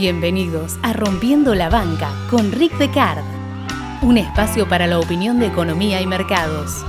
Bienvenidos a Rompiendo la Banca con Rick Decard, un espacio para la opinión de economía y mercados.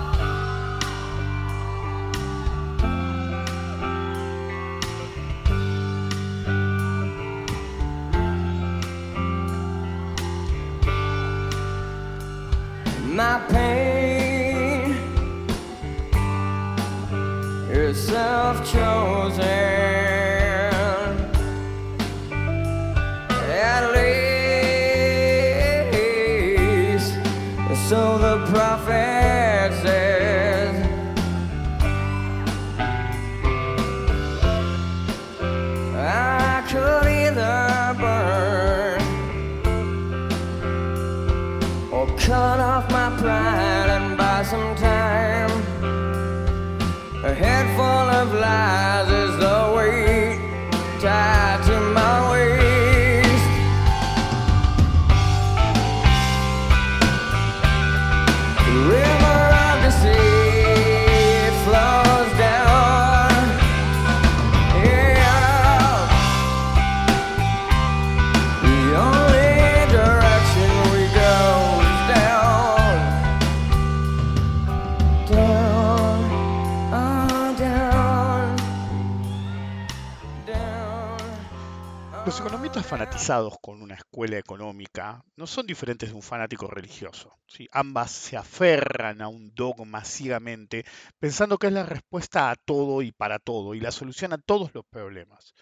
Con una escuela económica no son diferentes de un fanático religioso. Ambas se aferran a un dogma ciegamente, pensando que es la respuesta a todo y para todo, y la solución a todos los problemas.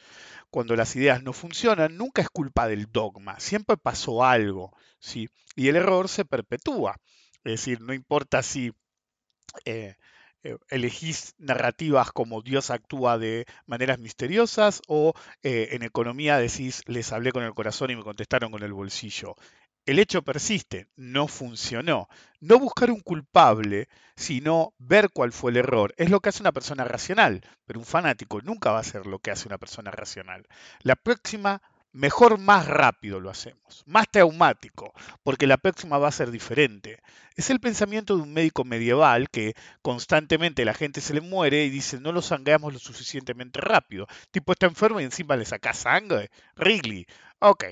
Cuando las ideas no funcionan, nunca es culpa del dogma, siempre pasó algo, ¿sí? y el error se perpetúa. Es decir, no importa si eh, eh, elegís narrativas como Dios actúa de maneras misteriosas o eh, en economía decís les hablé con el corazón y me contestaron con el bolsillo. El hecho persiste, no funcionó. No buscar un culpable, sino ver cuál fue el error. Es lo que hace una persona racional, pero un fanático nunca va a hacer lo que hace una persona racional. La próxima mejor más rápido lo hacemos, más traumático, porque la próxima va a ser diferente. Es el pensamiento de un médico medieval que constantemente la gente se le muere y dice no lo sangramos lo suficientemente rápido. Tipo está enfermo y encima le saca sangre. Wrigley. Ok.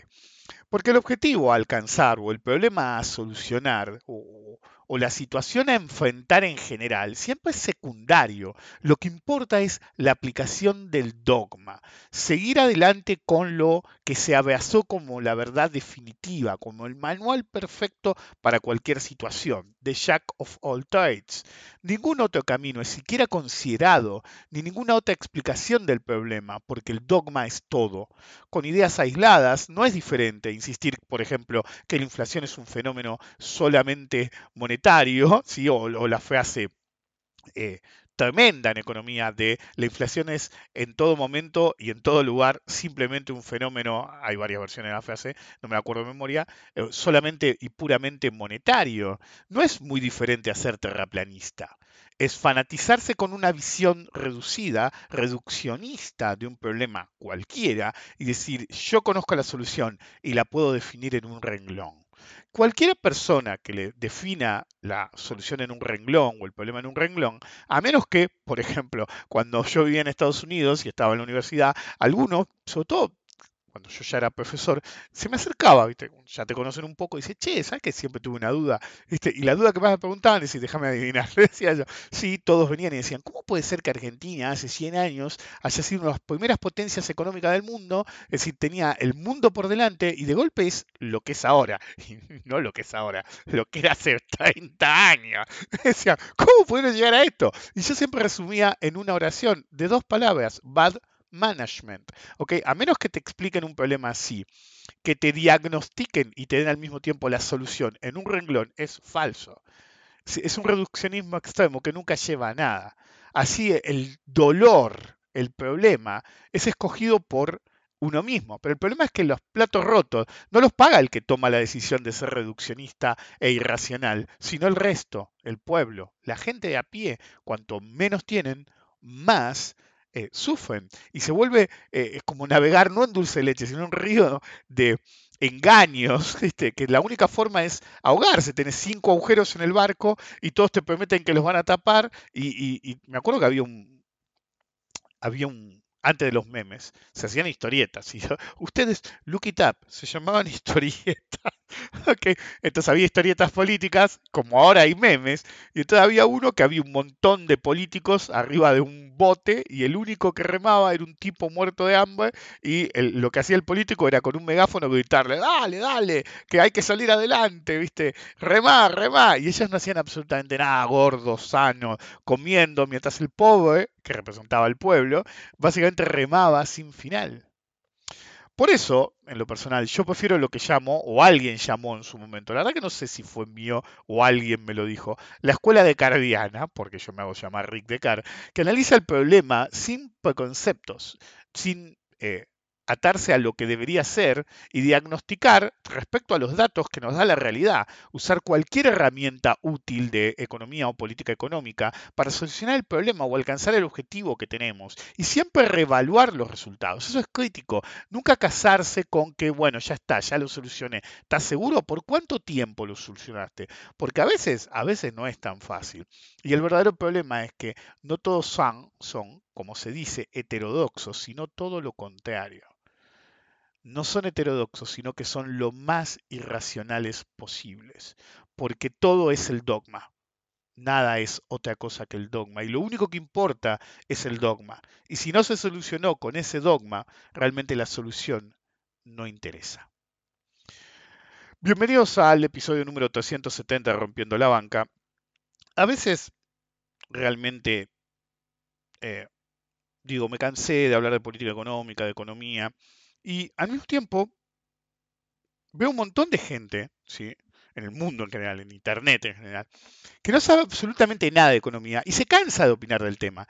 Porque el objetivo a alcanzar o el problema a solucionar o, la situación a enfrentar en general siempre es secundario. Lo que importa es la aplicación del dogma, seguir adelante con lo que se abrazó como la verdad definitiva, como el manual perfecto para cualquier situación, the Jack of all trades. Ningún otro camino es siquiera considerado, ni ninguna otra explicación del problema, porque el dogma es todo. Con ideas aisladas no es diferente insistir, por ejemplo, que la inflación es un fenómeno solamente monetario, ¿sí? o, la frase eh, tremenda en economía de la inflación es en todo momento y en todo lugar simplemente un fenómeno, hay varias versiones de la frase, no me acuerdo de memoria, eh, solamente y puramente monetario. No es muy diferente a ser terraplanista es fanatizarse con una visión reducida, reduccionista de un problema cualquiera y decir yo conozco la solución y la puedo definir en un renglón. Cualquier persona que le defina la solución en un renglón o el problema en un renglón, a menos que, por ejemplo, cuando yo vivía en Estados Unidos y estaba en la universidad, algunos, sobre todo cuando yo ya era profesor, se me acercaba, ya te conocen un poco, y dice, che, ¿sabes que siempre tuve una duda? Y la duda que más me preguntaban es, déjame adivinar, le decía yo, sí, todos venían y decían, ¿cómo puede ser que Argentina hace 100 años haya sido una de las primeras potencias económicas del mundo? Es decir, tenía el mundo por delante y de golpe es lo que es ahora, y no lo que es ahora, lo que era hace 30 años. Decían, ¿cómo pudieron llegar a esto? Y yo siempre resumía en una oración de dos palabras, bad management. A menos que te expliquen un problema así, que te diagnostiquen y te den al mismo tiempo la solución en un renglón, es falso. Es un reduccionismo extremo que nunca lleva a nada. Así el dolor, el problema, es escogido por uno mismo. Pero el problema es que los platos rotos no los paga el que toma la decisión de ser reduccionista e irracional, sino el resto, el pueblo, la gente de a pie. Cuanto menos tienen, más eh, sufren. Y se vuelve eh, como navegar no en dulce leche, sino en un río de engaños, que la única forma es ahogarse. Tenés cinco agujeros en el barco y todos te prometen que los van a tapar. Y, me acuerdo que había un, había un, antes de los memes, se hacían historietas. Y ustedes, look it up, se llamaban historietas. Entonces había historietas políticas, como ahora hay memes, y entonces había uno que había un montón de políticos arriba de un bote y el único que remaba era un tipo muerto de hambre y lo que hacía el político era con un megáfono gritarle, dale, dale, que hay que salir adelante, viste, remá, remá. Y ellos no hacían absolutamente nada, gordos, sanos, comiendo, mientras el pobre, que representaba al pueblo, básicamente remaba sin final. Por eso, en lo personal, yo prefiero lo que llamo, o alguien llamó en su momento, la verdad que no sé si fue mío o alguien me lo dijo, la escuela de Cardiana, porque yo me hago llamar Rick Descartes, que analiza el problema sin preconceptos, sin eh, atarse a lo que debería ser y diagnosticar respecto a los datos que nos da la realidad, usar cualquier herramienta útil de economía o política económica para solucionar el problema o alcanzar el objetivo que tenemos y siempre reevaluar los resultados. Eso es crítico. Nunca casarse con que, bueno, ya está, ya lo solucioné. ¿Estás seguro? ¿Por cuánto tiempo lo solucionaste? Porque a veces, a veces no es tan fácil. Y el verdadero problema es que no todos son, son como se dice, heterodoxos, sino todo lo contrario no son heterodoxos, sino que son lo más irracionales posibles, porque todo es el dogma. Nada es otra cosa que el dogma. Y lo único que importa es el dogma. Y si no se solucionó con ese dogma, realmente la solución no interesa. Bienvenidos al episodio número 370 de Rompiendo la Banca. A veces realmente, eh, digo, me cansé de hablar de política económica, de economía, y al mismo tiempo, veo un montón de gente, ¿sí? en el mundo en general, en Internet en general, que no sabe absolutamente nada de economía y se cansa de opinar del tema.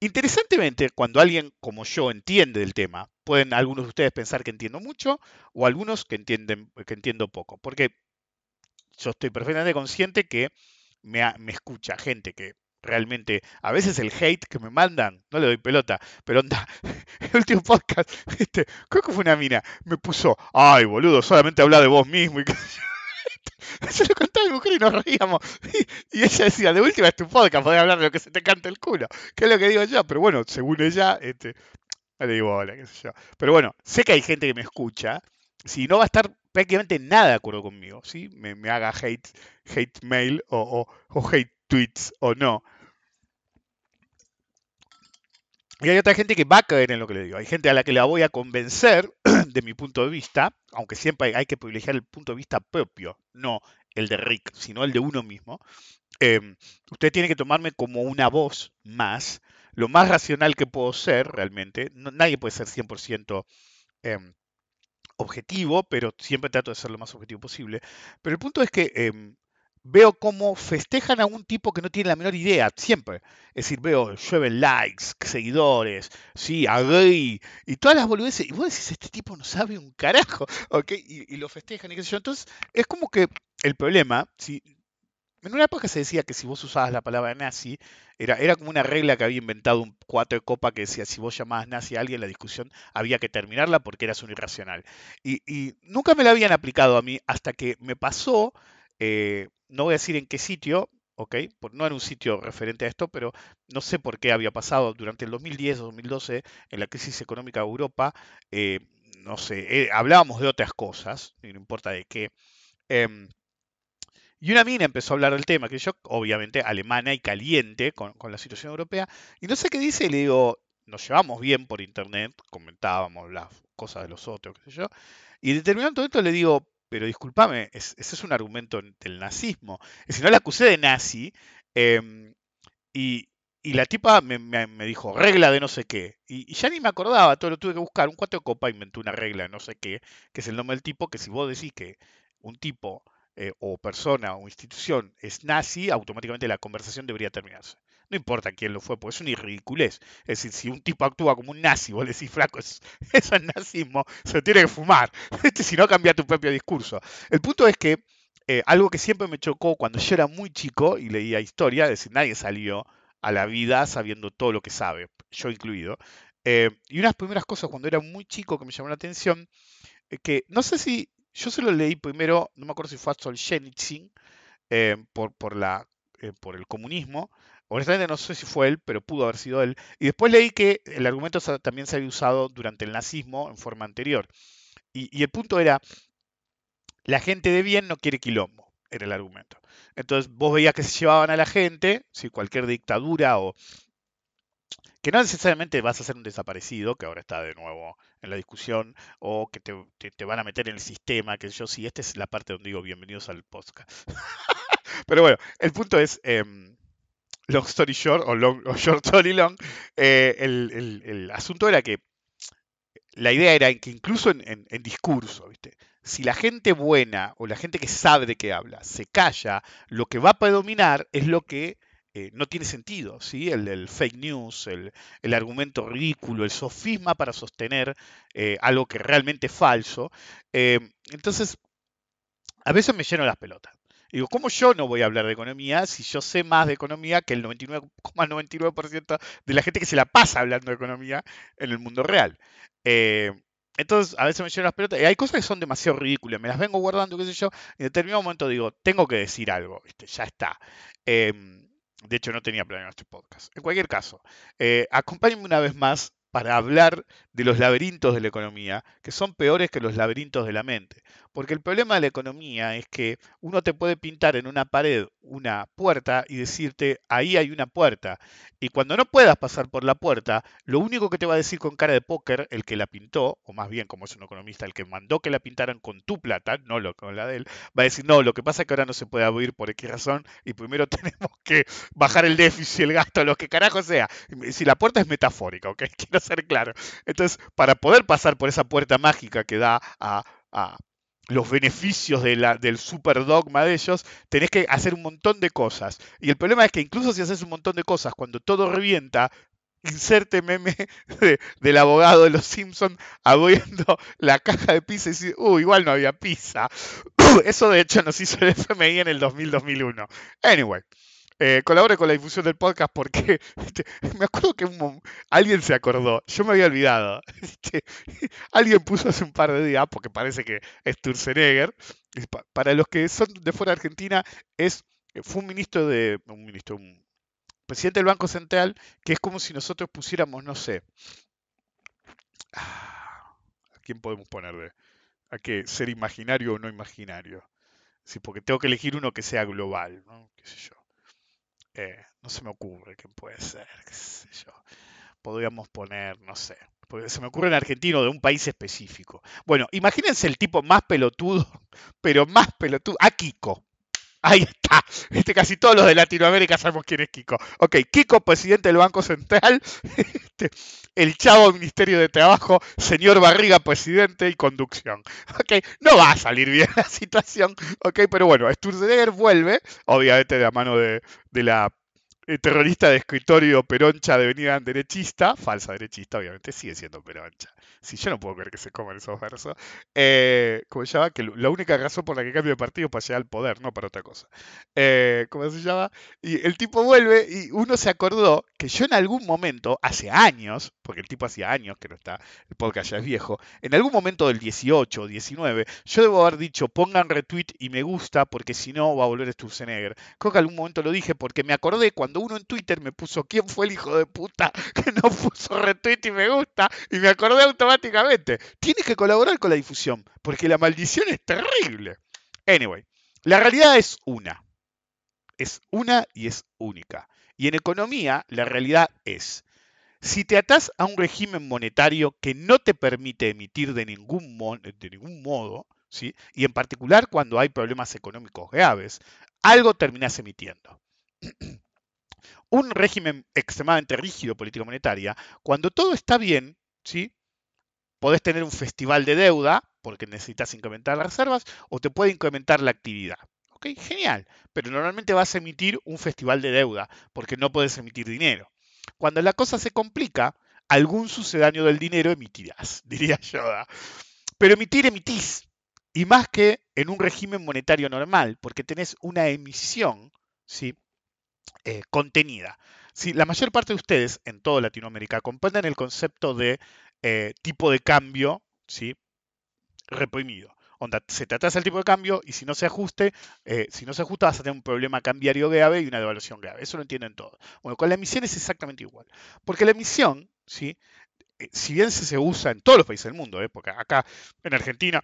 Interesantemente, cuando alguien como yo entiende del tema, pueden algunos de ustedes pensar que entiendo mucho o algunos que, entienden, que entiendo poco, porque yo estoy perfectamente consciente que me, me escucha gente que realmente, a veces el hate que me mandan, no le doy pelota, pero onda, el último podcast, este, creo que fue una mina, me puso, ay boludo, solamente habla de vos mismo y se lo contaba a mi mujer y nos reíamos. Y, ella decía, de última es tu podcast, podés hablar de lo que se te canta el culo. Que es lo que digo yo, pero bueno, según ella, este, no le digo hola, qué sé yo. Pero bueno, sé que hay gente que me escucha. Si no va a estar prácticamente nada de acuerdo conmigo, ¿sí? Me, me haga hate, hate mail o, o, o hate tweets o no. Y hay otra gente que va a caer en lo que le digo. Hay gente a la que la voy a convencer de mi punto de vista, aunque siempre hay que privilegiar el punto de vista propio, no el de Rick, sino el de uno mismo. Em, usted tiene que tomarme como una voz más, lo más racional que puedo ser realmente. nadie puede ser 100% em, objetivo, pero siempre trato de ser lo más objetivo posible. Pero el punto es que em, veo cómo festejan a un tipo que no tiene la menor idea, siempre. Es decir, veo, llueven likes, seguidores, sí, agree, y todas las boludeces. Y vos decís, este tipo no sabe un carajo, ¿ok? Y, lo festejan y qué sé yo. Entonces, es como que el problema, si, en una época se decía que si vos usabas la palabra nazi, era, era como una regla que había inventado un cuatro de copa que decía si vos llamabas nazi a alguien, la discusión había que terminarla porque eras un irracional. Y, y nunca me la habían aplicado a mí hasta que me pasó eh, no voy a decir en qué sitio, ¿ok? no en un sitio referente a esto, pero no sé por qué había pasado durante el 2010 o 2012, en la crisis económica de Europa, eh, no sé, eh, hablábamos de otras cosas, no importa de qué. Em, y una mina empezó a hablar del tema, que yo, obviamente, alemana y caliente con, con, la situación europea, y no sé qué dice, y le digo, nos llevamos bien por internet, comentábamos las cosas de los otros, qué sé yo, y en determinado momento le digo, pero discúlpame, ese es un argumento del nazismo. Si no la acusé de nazi em, y, la tipa me, dijo, regla de no sé qué. Y, ya ni me acordaba, todo lo tuve que buscar. Un cuatro de copa inventó una regla de no sé qué, que es el nombre del tipo, que si vos decís que un tipo eh, o persona o institución es nazi, automáticamente la conversación debería terminarse. No importa quién lo fue, porque es una irridiculez. Es decir, si un tipo actúa como un nazi, vos le decís, flaco, eso, es nazismo, se tiene que fumar. Si no, cambia tu propio discurso. El punto es que eh, algo que siempre me chocó cuando yo era muy chico y leía historia, es decir, nadie salió a la vida sabiendo todo lo que sabe, yo incluido. Eh, y unas primeras cosas cuando era muy chico que me llamó la atención, eh, que no sé si yo se lo leí primero, no me acuerdo si fue a Solzhenitsyn, por, por, la, por el comunismo. Honestamente no sé si fue él, pero pudo haber sido él. Y después leí que el argumento también se había usado durante el nazismo en forma anterior. Y, el punto era, la gente de bien no quiere quilombo, era el argumento. Entonces vos veías que se llevaban a la gente, si cualquier dictadura o que no necesariamente vas a ser un desaparecido, que ahora está de nuevo en la discusión, o que te, van a meter en el sistema, que yo sí, esta es la parte donde digo bienvenidos al podcast. Pero bueno, el punto es, em, long story short, o, long, short story long, eh, el, asunto era que la idea era que incluso en, en discurso, ¿viste? si la gente buena o la gente que sabe de qué habla se calla, lo que va a predominar es lo que eh, no tiene sentido, ¿sí? El, fake news, el, argumento ridículo, el sofisma para sostener eh, algo que realmente es falso. Entonces, a veces me lleno las pelotas. Digo, ¿cómo yo no voy a hablar de economía si yo sé más de economía que el 99,99% de la gente que se la pasa hablando de economía en el mundo real? entonces, a veces me lleno las pelotas. Y hay cosas que son demasiado ridículas. Me las vengo guardando, qué sé yo. Y en determinado momento digo, tengo que decir algo. Ya está. Em, de hecho, no tenía planeado este podcast. En cualquier caso, eh, acompáñenme una vez más para hablar de los laberintos de la economía, que son peores que los laberintos de la mente. Porque el problema de la economía es que uno te puede pintar en una pared una puerta y decirte, ahí hay una puerta. Y cuando no puedas pasar por la puerta, lo único que te va a decir con cara de póker el que la pintó, o más bien como es un economista, el que mandó que la pintaran con tu plata, no lo, con la de él, va a decir, no, lo que pasa es que ahora no se puede abrir por X razón y primero tenemos que bajar el déficit, el gasto, lo que carajo sea. Si la puerta es metafórica, ¿ok? Quiero ser claro. Entonces, para poder pasar por esa puerta mágica que da a, los beneficios del super dogma de ellos, tenés que hacer un montón de cosas. Y el problema es que incluso si haces un montón de cosas, cuando todo revienta, inserte meme del abogado de los Simpsons abriendo la caja de pizza y decir, uh, igual no había pizza. Eso de hecho nos hizo el FMI en el 2000-2001. Anyway. Eh, colabore con la difusión del podcast porque me acuerdo que alguien se acordó, yo me había olvidado. alguien puso hace un par de días, porque parece que es Turzenegger. Para los que son de fuera de Argentina, es, fue un ministro de. un ministro, un presidente del Banco Central, que es como si nosotros pusiéramos, no sé. ¿A quién podemos ponerle? ¿A qué? ¿Ser imaginario o no imaginario? Sí, porque tengo que elegir uno que sea global, ¿no? ¿Qué sé yo? Eh, no se me ocurre quién puede ser, qué sé yo. Podríamos poner, no sé, porque se me ocurre en argentino de un país específico. Bueno, imagínense el tipo más pelotudo, pero más pelotudo, a Kiko. Ahí está. Este, casi todos los de Latinoamérica sabemos quién es Kiko. Ok, Kiko, presidente del Banco Central. Este, el chavo Ministerio de Trabajo, señor Barriga, presidente y conducción. Ok, no va a salir bien la situación. Ok, pero bueno, Sturzenegger vuelve, obviamente de la mano de, de la terrorista de escritorio peroncha de venida derechista, falsa derechista, obviamente, sigue siendo peroncha. Si yo no puedo creer que se coman esos versos. Eh, ¿Cómo se llama? Que la única razón por la que cambio de partido es para llegar al poder, no para otra cosa. Eh, ¿Cómo se llama? Y el tipo vuelve y uno se acordó que yo en algún momento, hace años, porque el tipo hacía años que no está, el podcast ya es viejo, en algún momento del 18 o 19, yo debo haber dicho pongan retweet y me gusta porque si no va a volver Sturzenegger. Creo que en algún momento lo dije porque me acordé cuando uno en Twitter me puso quién fue el hijo de puta que no puso retweet y me gusta, y me acordé automáticamente. Tienes que colaborar con la difusión, porque la maldición es terrible. Anyway, la realidad es una. Es una y es única. Y en economía, la realidad es, si te atás a un régimen monetario que no te permite emitir de ningún, modo, ¿sí? y en particular cuando hay problemas económicos graves, algo terminas emitiendo. un régimen extremadamente rígido político monetaria, cuando todo está bien, ¿sí? Podés tener un festival de deuda, porque necesitas incrementar las reservas, o te puede incrementar la actividad. ¿Ok? Genial. Pero normalmente vas a emitir un festival de deuda, porque no puedes emitir dinero. Cuando la cosa se complica, algún sucedáneo del dinero emitirás, diría yo. Pero emitir, emitís. Y más que en un régimen monetario normal, porque tenés una emisión, ¿sí? Eh, contenida. si la mayor parte de ustedes en toda Latinoamérica comprenden el concepto de eh, tipo de cambio, ¿sí? reprimido. Onda, se te atrasa el tipo de cambio y si no se ajuste, eh, si no se ajusta vas a tener un problema cambiario grave y una devaluación grave. Eso lo entienden todos. Bueno, con la emisión es exactamente igual. Porque la emisión, ¿sí? Si bien se, usa en todos los países del mundo, porque acá en Argentina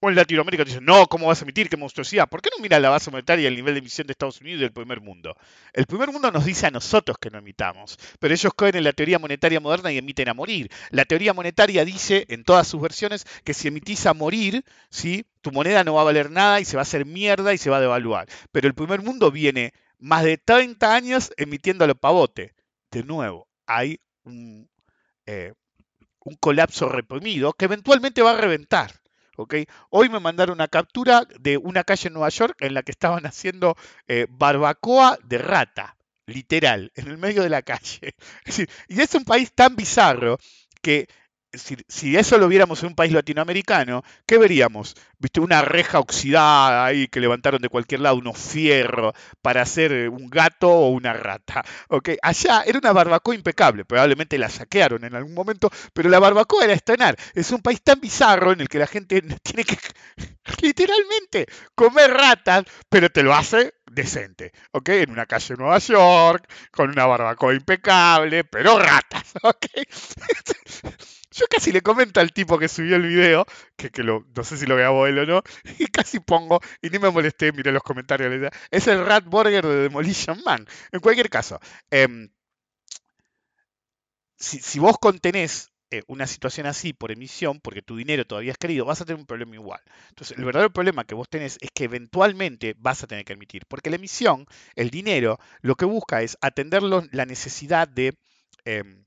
o en Latinoamérica te dicen, no, ¿cómo vas a emitir? ¿Qué monstruosidad? ¿Por qué no mira la base monetaria y el nivel de emisión de Estados Unidos y del primer mundo? El primer mundo nos dice a nosotros que no emitamos, pero ellos caen en la teoría monetaria moderna y emiten a morir. La teoría monetaria dice, en todas sus versiones, que si emitís a morir, ¿sí? tu moneda no va a valer nada y se va a hacer mierda y se va a devaluar. Pero el primer mundo viene más de 30 años emitiendo a lo pavote. De nuevo, hay eh, un colapso reprimido que eventualmente va a reventar. Hoy me mandaron una captura de una calle en Nueva York en la que estaban haciendo eh, barbacoa de rata, literal, en el medio de la calle. y es un país tan bizarro que si, eso lo viéramos en un país latinoamericano, ¿qué veríamos? ¿Viste? Una reja oxidada ahí que levantaron de cualquier lado, unos fierros para hacer eh, un gato o una rata. ¿okay? Allá era una barbacoa impecable, probablemente la saquearon en algún momento, pero la barbacoa era estrenar. Es un país tan bizarro en el que la gente tiene que literalmente comer ratas, pero te lo hace decente, ¿ok? En una calle de Nueva York, con una barbacoa impecable, pero ratas, ¿ok? Yo casi le comento al tipo que subió el video, que, lo, no sé si lo grabó él o no, y casi pongo, y ni me molesté, miré los comentarios, es el Rat Burger de Demolition Man. En cualquier caso, em, si, vos contenés eh, una situación así por emisión, porque tu dinero todavía es querido, vas a tener un problema igual. Entonces, el verdadero problema que vos tenés es que eventualmente vas a tener que emitir, porque la emisión, el dinero, lo que busca es atender la necesidad de... Em,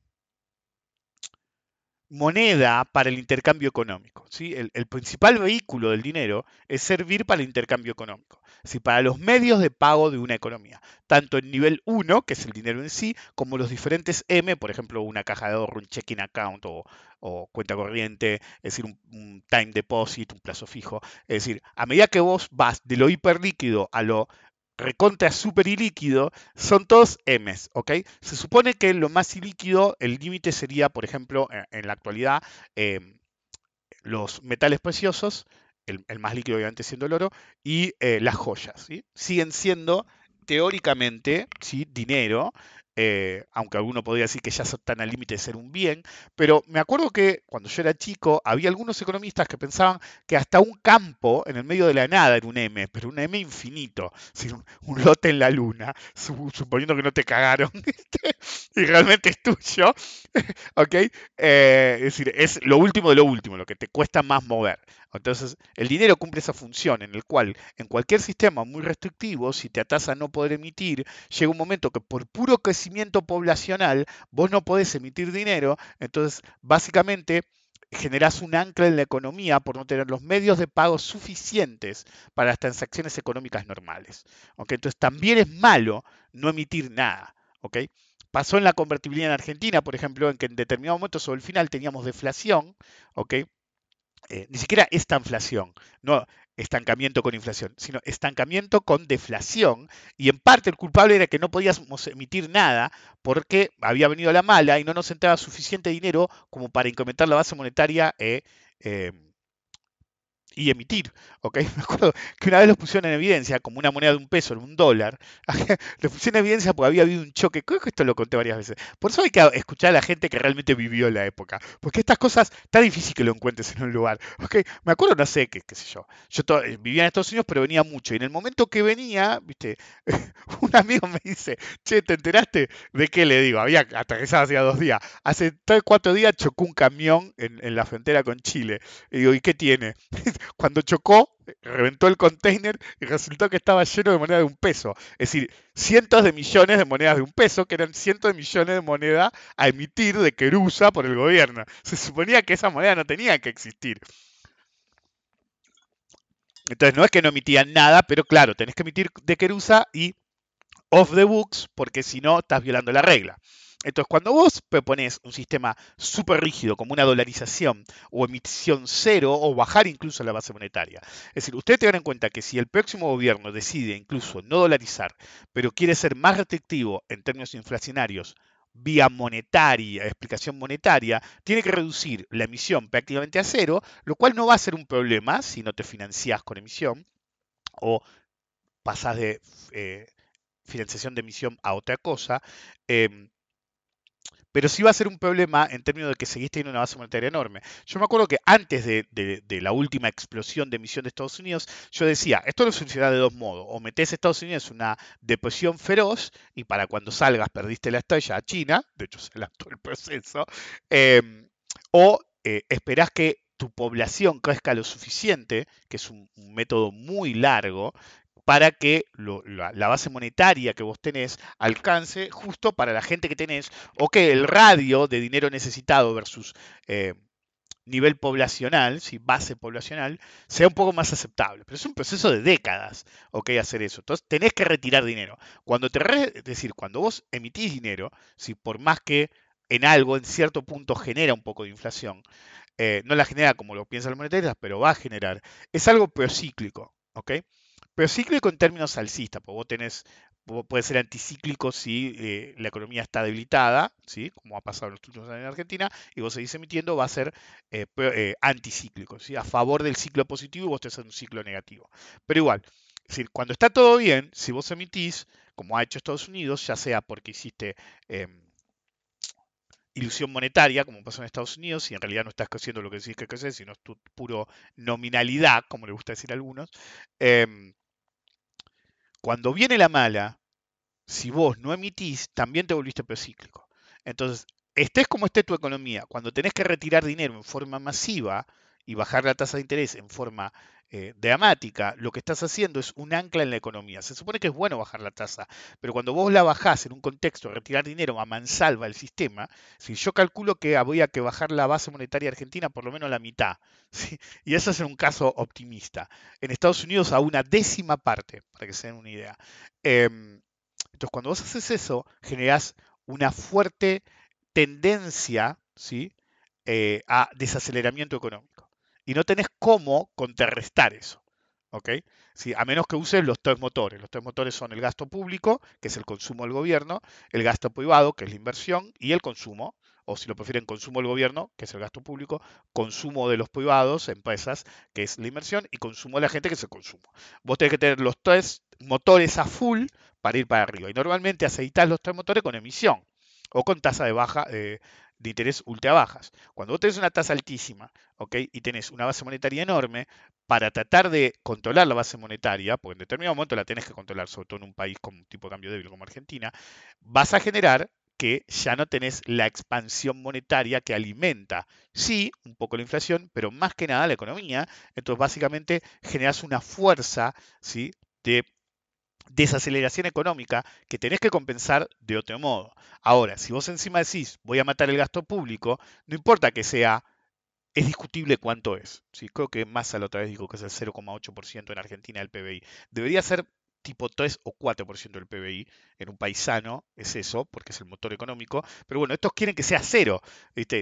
moneda para el intercambio económico. ¿sí? El, principal vehículo del dinero es servir para el intercambio económico, ¿sí? para los medios de pago de una economía, tanto en nivel 1, que es el dinero en sí, como los diferentes M, por ejemplo, una caja de ahorro, un checking account o, cuenta corriente, es decir, un, un, time deposit, un plazo fijo. Es decir, a medida que vos vas de lo hiperlíquido a lo recontra super ilíquido, son todos M's, ¿ok? Se supone que lo más ilíquido, el límite sería, por ejemplo, en, la actualidad, em, los metales preciosos, el, más líquido obviamente siendo el oro, y eh, las joyas. Siguen siendo teóricamente, ¿sí? Dinero, eh, aunque alguno podría decir que ya están al límite de ser un bien, pero me acuerdo que cuando yo era chico había algunos economistas que pensaban que hasta un campo en el medio de la nada era un M, pero un M infinito, un, lote en la luna, suponiendo que no te cagaron y realmente es tuyo, ¿ok? Eh, es decir, es lo último de lo último, lo que te cuesta más mover. Entonces, el dinero cumple esa función en el cual en cualquier sistema muy restrictivo, si te atas a no poder emitir, llega un momento que por puro crecimiento poblacional vos no podés emitir dinero, entonces básicamente generás un ancla en la economía por no tener los medios de pago suficientes para las transacciones económicas normales. Entonces también es malo no emitir nada. Pasó en la convertibilidad en Argentina, por ejemplo, en que en determinado momento sobre el final teníamos deflación, ¿ok? Eh, ni siquiera esta inflación, no estancamiento con inflación, sino estancamiento con deflación, y en parte el culpable era que no podíamos emitir nada porque había venido la mala y no nos entraba suficiente dinero como para incrementar la base monetaria eh, eh, y emitir. ¿Ok? Me acuerdo que una vez los pusieron en evidencia como una moneda de un peso, un dólar. los pusieron en evidencia porque había habido un choque. Creo que esto lo conté varias veces. Por eso hay que escuchar a la gente que realmente vivió la época. Porque estas cosas, está difícil que lo encuentres en un lugar. ¿ok? Me acuerdo, no sé, qué, qué sé yo. Yo eh, vivía en Estados Unidos, pero venía mucho. Y en el momento que venía, viste, un amigo me dice, che, ¿te enteraste? ¿De qué le digo? Había aterrizado hacía dos días. Hace tres, cuatro días chocó un camión en, en la frontera con Chile. Y digo, ¿y qué tiene? Cuando chocó, reventó el container y resultó que estaba lleno de moneda de un peso. Es decir, cientos de millones de monedas de un peso, que eran cientos de millones de moneda a emitir de querusa por el gobierno. Se suponía que esa moneda no tenía que existir. Entonces no es que no emitían nada, pero claro, tenés que emitir de querusa y off the books, porque si no estás violando la regla. Entonces, cuando vos propones un sistema súper rígido, como una dolarización o emisión cero, o bajar incluso la base monetaria, es decir, ustedes tengan en cuenta que si el próximo gobierno decide incluso no dolarizar, pero quiere ser más restrictivo en términos inflacionarios, vía monetaria, explicación monetaria, tiene que reducir la emisión prácticamente a cero, lo cual no va a ser un problema si no te financiás con emisión o pasás de eh, financiación de emisión a otra cosa. Em, pero sí va a ser un problema en términos de que seguís teniendo una base monetaria enorme. Yo me acuerdo que antes de, la última explosión de emisión de Estados Unidos, yo decía, esto no funciona de dos modos. O metés a Estados Unidos una depresión feroz y para cuando salgas perdiste la estrella a China, de hecho se lanzó el proceso, em, o eh, esperás que tu población crezca lo suficiente, que es un método muy largo, para que la, base monetaria que vos tenés alcance justo para la gente que tenés o que el radio de dinero necesitado versus eh, nivel poblacional, si base poblacional, sea un poco más aceptable. Pero es un proceso de décadas, ¿ok? Hacer eso. Entonces tenés que retirar dinero. Cuando te es decir, cuando vos emitís dinero, si por más que en algo, en cierto punto, genera un poco de inflación, eh, no la genera como lo piensan los monetaristas, pero va a generar, es algo procíclico, ¿ok? Pero cíclico en términos alcistas, porque vos tenés, puede ser anticíclico si eh, la economía está debilitada, ¿sí? como ha pasado en los últimos años en Argentina, y vos seguís emitiendo, va a ser eh, eh, anticíclico, ¿sí? a favor del ciclo positivo y vos tenés un ciclo negativo. Pero igual, es decir, cuando está todo bien, si vos emitís, como ha hecho Estados Unidos, ya sea porque hiciste em, ilusión monetaria, como pasó en Estados Unidos, y en realidad no estás creciendo lo que decís que creces, sino es tu puro nominalidad, como le gusta decir a algunos, em, cuando viene la mala, si vos no emitís, también te volviste procíclico. Entonces, estés como esté tu economía, cuando tenés que retirar dinero en forma masiva y bajar la tasa de interés en forma eh, dramática, lo que estás haciendo es un ancla en la economía. Se supone que es bueno bajar la tasa, pero cuando vos la bajás en un contexto de retirar dinero a mansalva el sistema, si yo calculo que habría que bajar la base monetaria argentina por lo menos la mitad, y eso es en un caso optimista. En Estados Unidos a una décima parte, para que se den una idea. Em, entonces, cuando vos haces eso, generás una fuerte tendencia ¿sí? Eh, a desaceleramiento económico y no tenés cómo contrarrestar eso. ¿ok? a menos que uses los tres motores. Los tres motores son el gasto público, que es el consumo del gobierno, el gasto privado, que es la inversión, y el consumo, o si lo prefieren, consumo del gobierno, que es el gasto público, consumo de los privados, empresas, que es la inversión, y consumo de la gente, que es el consumo. Vos tenés que tener los tres motores a full para ir para arriba. Y normalmente aceitas los tres motores con emisión o con tasa de baja, eh, de interés ultra bajas. Cuando vos tenés una tasa altísima ¿ok? y tenés una base monetaria enorme, para tratar de controlar la base monetaria, porque en determinado momento la tenés que controlar, sobre todo en un país con un tipo de cambio débil como Argentina, vas a generar que ya no tenés la expansión monetaria que alimenta, sí, un poco la inflación, pero más que nada la economía. Entonces, básicamente, generas una fuerza ¿sí? de desaceleración económica que tenés que compensar de otro modo. Ahora, si vos encima decís voy a matar el gasto público, no importa que sea, es discutible cuánto es. ¿sí? Creo que Massa la otra vez dijo que es el 0,8% en Argentina del PBI. Debería ser tipo 3 o 4% del PBI. En un país sano es eso, porque es el motor económico. Pero bueno, estos quieren que sea cero,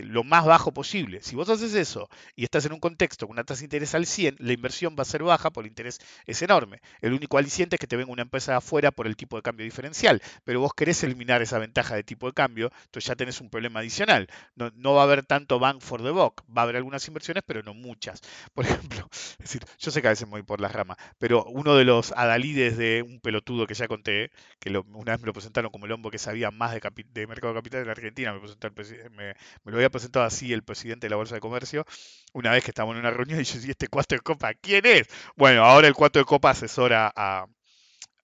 lo más bajo posible. Si vos haces eso y estás en un contexto con una tasa de interés al 100, la inversión va a ser baja porque el interés es enorme. El único aliciente es que te venga una empresa de afuera por el tipo de cambio diferencial. Pero vos querés eliminar esa ventaja de tipo de cambio, entonces ya tenés un problema adicional. No, no va a haber tanto bank for the buck. Va a haber algunas inversiones, pero no muchas. Por ejemplo, es decir, yo sé que a veces me voy por las ramas, pero uno de los adalides de un pelotudo que ya conté, que una vez me lo presentaron como el hombre que sabía más de, mercado capital en Argentina, me, lo había presentado así el presidente de la Bolsa de Comercio, una vez que estábamos en una reunión y yo decía, este cuatro de copa, ¿quién es? Bueno, ahora el cuatro de copa asesora a,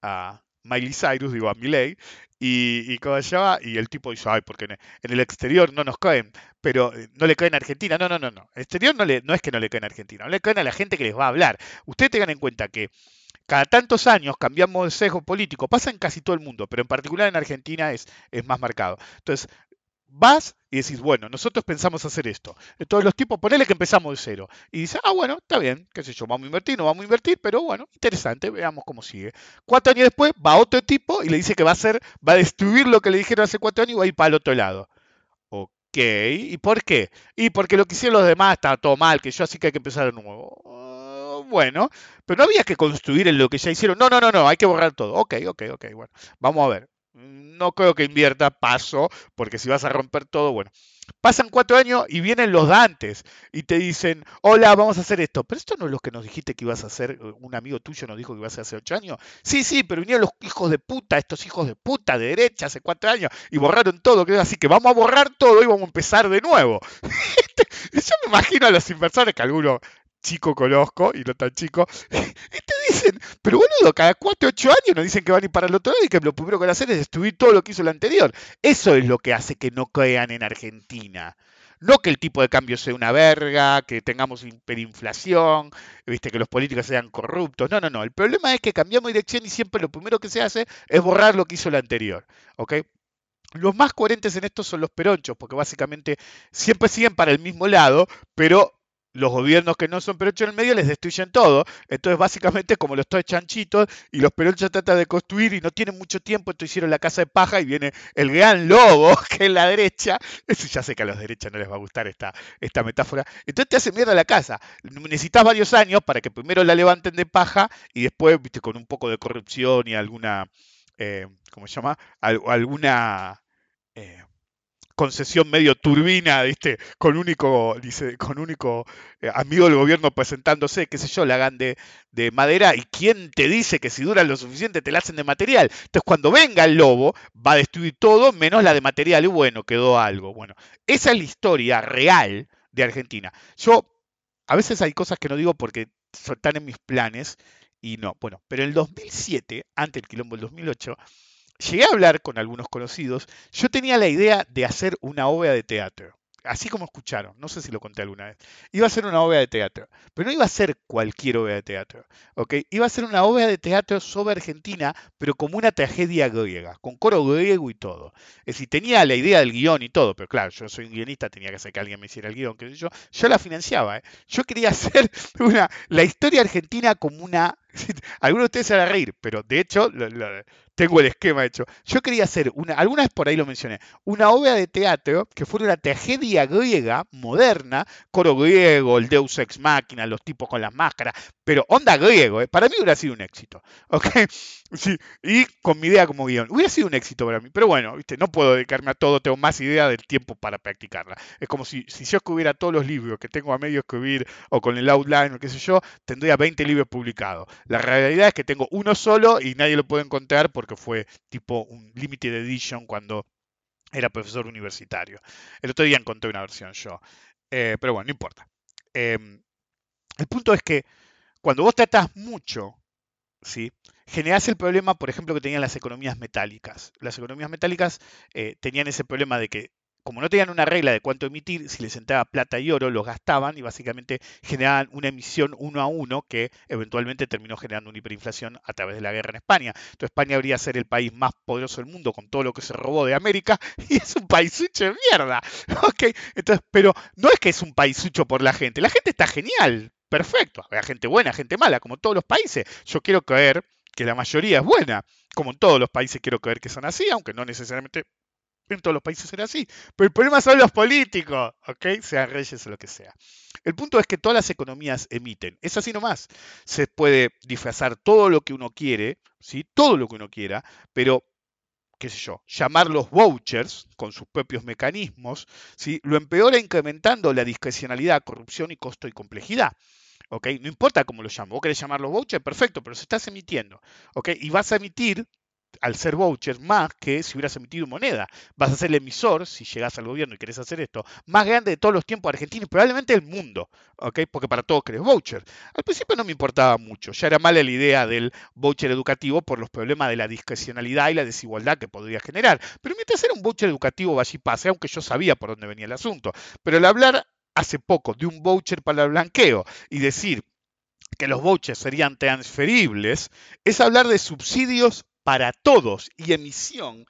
a Miley Cyrus, digo, a Miley, y, y como y el tipo dice, ay, porque en, el exterior no nos caen, pero eh, no le caen a Argentina. No, no, no, no. El exterior no, le, no es que no le caen a Argentina, no le caen a la gente que les va a hablar. Ustedes tengan en cuenta que cada tantos años cambiamos de sesgo político, pasa en casi todo el mundo, pero en particular en Argentina es, es más marcado. Entonces, vas y decís, bueno, nosotros pensamos hacer esto. Entonces los tipos, ponele que empezamos de cero. Y dice, ah, bueno, está bien, qué sé yo, vamos a invertir, no vamos a invertir, pero bueno, interesante, veamos cómo sigue. Cuatro años después va otro tipo y le dice que va a hacer, va a destruir lo que le dijeron hace cuatro años y va a ir para el otro lado. Ok, ¿y por qué? Y porque lo que hicieron los demás estaba todo mal, que yo así que hay que empezar de nuevo. Bueno, pero no había que construir en lo que ya hicieron. No, no, no, no, hay que borrar todo. Ok, ok, ok, bueno, vamos a ver no creo que invierta paso, porque si vas a romper todo, bueno. Pasan cuatro años y vienen los Dantes y te dicen, hola, vamos a hacer esto. Pero esto no es lo que nos dijiste que ibas a hacer, un amigo tuyo nos dijo que ibas a hacer hace ocho años. Sí, sí, pero vinieron los hijos de puta, estos hijos de puta de derecha hace cuatro años y borraron todo. Así que vamos a borrar todo y vamos a empezar de nuevo. Yo me imagino a los inversores que alguno chico conozco y no tan chico, y te dicen, pero boludo, cada 4 o 8 años nos dicen que van a ir para el otro lado y que lo primero que van a hacer es destruir todo lo que hizo el anterior. Eso es lo que hace que no crean en Argentina. No que el tipo de cambio sea una verga, que tengamos hiperinflación, viste, que los políticos sean corruptos. No, no, no. El problema es que cambiamos dirección y siempre lo primero que se hace es borrar lo que hizo el anterior. ¿Ok? Los más coherentes en esto son los peronchos, porque básicamente siempre siguen para el mismo lado, pero los gobiernos que no son peronchos en el medio les destruyen todo. Entonces, básicamente, como los tres chanchitos y los peronchos tratan de construir y no tienen mucho tiempo, entonces hicieron la casa de paja y viene el gran lobo, que es la derecha. Eso ya sé que a los derechas no les va a gustar esta, esta metáfora. Entonces te hace mierda la casa. Necesitas varios años para que primero la levanten de paja y después, viste, con un poco de corrupción y alguna, eh, ¿cómo se llama? alguna... Eh, concesión medio turbina, ¿viste? Con único, dice, con único eh, amigo del gobierno presentándose, qué sé yo, la hagan de, madera. ¿Y quién te dice que si duran lo suficiente te la hacen de material? Entonces, cuando venga el lobo, va a destruir todo menos la de material. Y bueno, quedó algo. Bueno, esa es la historia real de Argentina. Yo, a veces hay cosas que no digo porque están en mis planes y no. Bueno, pero en el 2007, antes del quilombo del 2008, llegué a hablar con algunos conocidos, yo tenía la idea de hacer una obra de teatro. Así como escucharon, no sé si lo conté alguna vez. Iba a ser una obra de teatro, pero no iba a ser cualquier obra de teatro. ¿ok? Iba a ser una obra de teatro sobre Argentina, pero como una tragedia griega, con coro griego y todo. Es decir, tenía la idea del guion y todo, pero claro, yo soy un guionista, tenía que hacer que alguien me hiciera el guion, qué yo. Yo la financiaba. ¿eh? Yo quería hacer una, la historia argentina como una Algunos de ustedes se van a reír, pero de hecho tengo el esquema hecho. Yo quería hacer, una, alguna vez por ahí lo mencioné, una obra de teatro que fuera una tragedia griega moderna, coro griego, el Deus Ex Machina, los tipos con las máscaras, pero onda griego, ¿eh? para mí hubiera sido un éxito. ¿ok? Sí, y con mi idea como guion. Hubiera sido un éxito para mí, pero bueno, ¿viste? no puedo dedicarme a todo, tengo más idea del tiempo para practicarla. Es como si, si yo escribiera todos los libros que tengo a medio escribir o con el outline o qué sé yo, tendría 20 libros publicados. La realidad es que tengo uno solo y nadie lo puede encontrar porque fue tipo un limited edition cuando era profesor universitario. El otro día encontré una versión yo. Eh, pero bueno, no importa. Em, el punto es que cuando vos tratás mucho, ¿sí? generás el problema, por ejemplo, que tenían las economías metálicas. Las economías metálicas eh, tenían ese problema de que como no tenían una regla de cuánto emitir, si les entraba plata y oro, los gastaban y básicamente generaban una emisión uno a uno que eventualmente terminó generando una hiperinflación a través de la guerra en España. Entonces España habría ser el país más poderoso del mundo con todo lo que se robó de América y es un paisucho de mierda. Entonces, pero no es que es un paisucho por la gente, la gente está genial, perfecto. Hay gente buena, gente mala, como todos los países. Yo quiero creer que la mayoría es buena, como en todos los países quiero creer que son así, aunque no necesariamente en todos los países será así. Pero el problema son los políticos, ¿ok? Sean reyes o lo que sea. El punto es que todas las economías emiten. Es así nomás. Se puede disfrazar todo lo que uno quiere, ¿sí? Todo lo que uno quiera, pero qué sé yo, llamarlos vouchers con sus propios mecanismos, ¿sí? lo empeora incrementando la discrecionalidad, corrupción y costo y complejidad. ¿ok? No importa cómo lo llamo, vos querés llamarlos vouchers, perfecto, pero se estás emitiendo. ¿ok? Y vas a emitir al ser voucher más que si hubieras emitido moneda. Vas a ser el emisor, si llegas al gobierno y querés hacer esto, más grande de todos los tiempos argentinos y probablemente del mundo, ¿ok? Porque para todos querés voucher. Al principio no me importaba mucho, ya era mala la idea del voucher educativo por los problemas de la discrecionalidad y la desigualdad que podría generar. Pero mientras era un voucher educativo, y pase, aunque yo sabía por dónde venía el asunto. Pero al hablar hace poco de un voucher para el blanqueo y decir que los vouchers serían transferibles, es hablar de subsidios para todos y emisión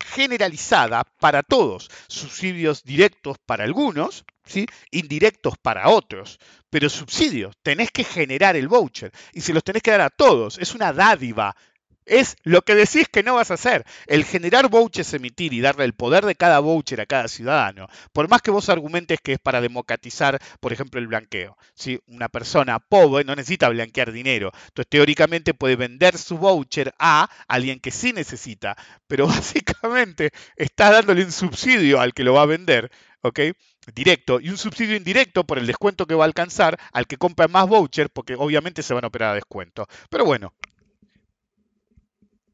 generalizada para todos, subsidios directos para algunos, ¿sí? indirectos para otros, pero subsidios, tenés que generar el voucher. Y se los tenés que dar a todos, es una dádiva, es lo que decís que no vas a hacer. El generar vouchers, emitir y darle el poder de cada voucher a cada ciudadano, por más que vos argumentes que es para democratizar, por ejemplo, el blanqueo. Si una persona pobre no necesita blanquear dinero, entonces teóricamente puede vender su voucher a alguien que sí necesita, pero básicamente está dándole un subsidio al que lo va a vender, ¿ok? Directo y un subsidio indirecto por el descuento que va a alcanzar al que compra más voucher, porque obviamente se van a operar a descuento. Pero bueno,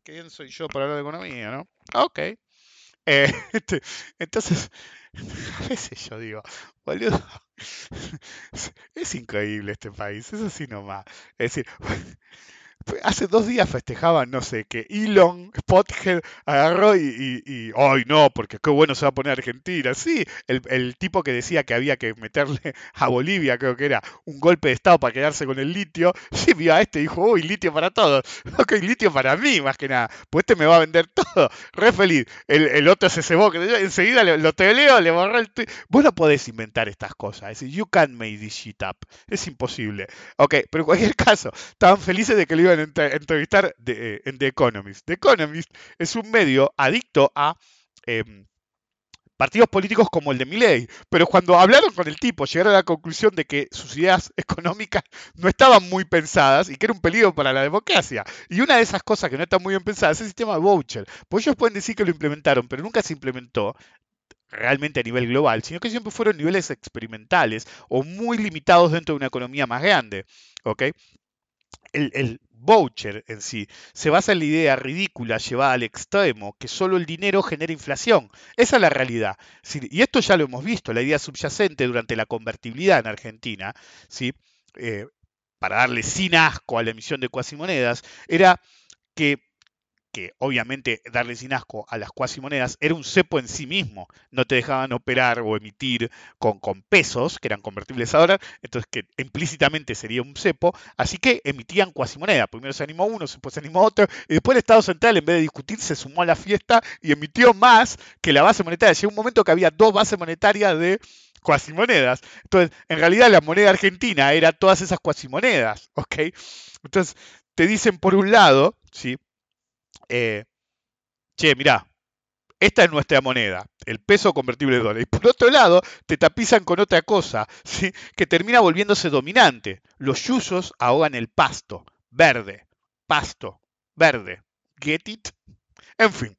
¿quién soy yo para hablar de economía, no? Ok. Eh, este, entonces, a veces yo digo, boludo, es increíble este país, es así nomás. Es decir, Hace dos días festejaban, no sé, que Elon Spothead agarró y, ¡ay no! Porque qué bueno se va a poner Argentina. Sí, el, tipo que decía que había que meterle a Bolivia, creo que era un golpe de Estado para quedarse con el litio, sí vio a este y dijo, uy, litio para todos. Ok, litio para mí, más que nada. Pues este me va a vender todo. Re feliz. El, otro se cebó, que enseguida lo, lo teleo, le borró el tweet. Vos no podés inventar estas cosas. Es decir, you can't make this shit up. Es imposible. Ok, pero en cualquier caso, estaban felices de que lo entrevistar de, eh, en The Economist. The Economist es un medio adicto a em, partidos políticos como el de Milley, pero cuando hablaron con el tipo llegaron a la conclusión de que sus ideas económicas no estaban muy pensadas y que era un peligro para la democracia. Y una de esas cosas que no están muy bien pensadas es el sistema de voucher. Pues ellos pueden decir que lo implementaron, pero nunca se implementó realmente a nivel global, sino que siempre fueron niveles experimentales o muy limitados dentro de una economía más grande. ¿ok? el, voucher en sí se basa en la idea ridícula llevada al extremo que solo el dinero genera inflación. Esa es la realidad. Y esto ya lo hemos visto, la idea subyacente durante la convertibilidad en Argentina, ¿sí? Eh, para darle sin asco a la emisión de cuasimonedas, era que que obviamente darle sin asco a las cuasimonedas era un cepo en sí mismo. No te dejaban operar o emitir con, con pesos, que eran convertibles a dólar, entonces que implícitamente sería un cepo. Así que emitían cuasimonedas. Primero se animó uno, después se animó otro, y después el Estado Central, en vez de discutir, se sumó a la fiesta y emitió más que la base monetaria. Llegó un momento que había dos bases monetarias de cuasimonedas. Entonces, en realidad la moneda argentina era todas esas cuasimonedas, ¿ok? Entonces, te dicen por un lado, ¿sí? Eh, che, mirá, esta es nuestra moneda, el peso convertible de dólar. Y por otro lado, te tapizan con otra cosa, ¿sí? que termina volviéndose dominante. Los yuzos ahogan el pasto, verde, pasto, verde. ¿Get it? En fin,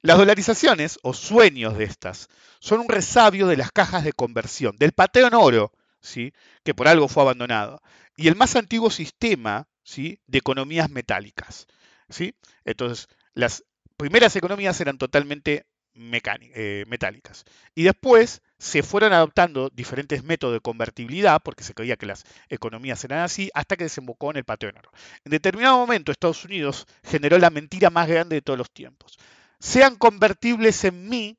las dolarizaciones o sueños de estas son un resabio de las cajas de conversión, del pateo en oro, ¿sí? que por algo fue abandonado, y el más antiguo sistema ¿sí? de economías metálicas. ¿Sí? Entonces, las primeras economías eran totalmente eh, metálicas. Y después se fueron adoptando diferentes métodos de convertibilidad, porque se creía que las economías eran así, hasta que desembocó en el patio de oro. En determinado momento, Estados Unidos generó la mentira más grande de todos los tiempos. Sean convertibles en mí,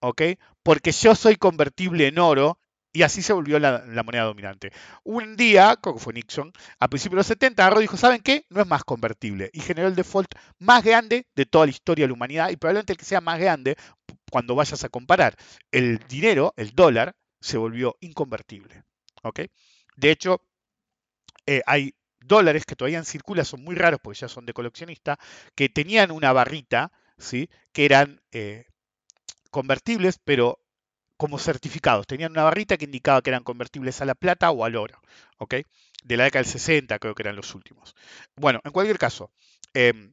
¿ok? Porque yo soy convertible en oro y así se volvió la, moneda dominante. Un día, que fue Nixon, a principios de los 70, agarró dijo, ¿saben qué? No es más convertible. Y generó el default más grande de toda la historia de la humanidad y probablemente el que sea más grande cuando vayas a comparar. El dinero, el dólar, se volvió inconvertible. De hecho, eh, hay dólares que todavía circulan, son muy raros porque ya son de coleccionista, que tenían una barrita, ¿sí? que eran eh, convertibles, pero como certificados. Tenían una barrita que indicaba que eran convertibles a la plata o al oro. De la década del 60 creo que eran los últimos. Bueno, en cualquier caso, em,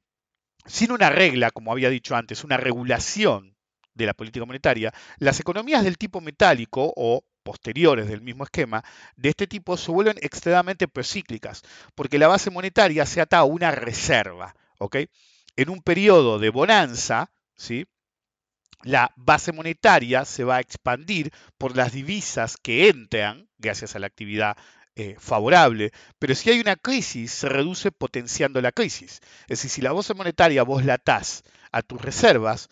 sin una regla, como había dicho antes, una regulación de la política monetaria, las economías del tipo metálico o posteriores del mismo esquema, de este tipo se vuelven extremadamente procíclicas, porque la base monetaria se ata a una reserva. En un periodo de bonanza, ¿sí? La base monetaria se va a expandir por las divisas que entran, gracias a la actividad eh, favorable, pero si hay una crisis, se reduce potenciando la crisis. Es decir, si la base monetaria vos la atás a tus reservas,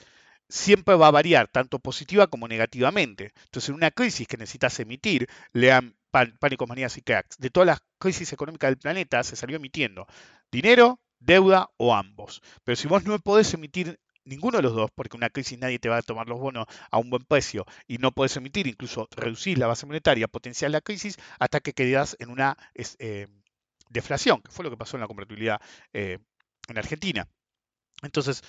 siempre va a variar, tanto positiva como negativamente. Entonces, en una crisis que necesitas emitir, lean Pánicos, Manías y Cracks, de todas las crisis económicas del planeta se salió emitiendo dinero, deuda o ambos. Pero si vos no podés emitir ninguno de los dos, porque una crisis nadie te va a tomar los bonos a un buen precio y no puedes emitir, incluso reducir la base monetaria, potenciar la crisis hasta que quedas en una eh, deflación, que fue lo que pasó en la convertibilidad eh, en Argentina. Entonces,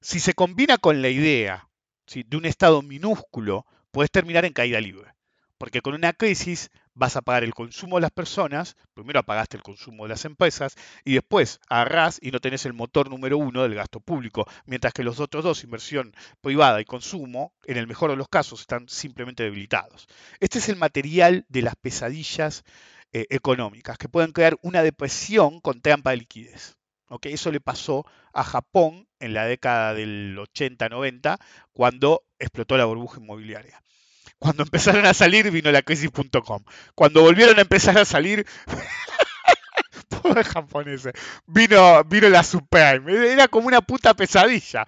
si se combina con la idea de un Estado minúsculo, puedes terminar en caída libre. Porque con una crisis vas a pagar el consumo de las personas, primero apagaste el consumo de las empresas y después agarrás y no tenés el motor número uno del gasto público, mientras que los otros dos, inversión privada y consumo, en el mejor de los casos están simplemente debilitados. Este es el material de las pesadillas eh, económicas, que pueden crear una depresión con trampa de liquidez. Eso le pasó a Japón en la década del 80-90, cuando explotó la burbuja inmobiliaria. Cuando empezaron a salir vino la crisis.com. Cuando volvieron a empezar a salir, pobre japoneses, vino, vino la subprime. Era como una puta pesadilla.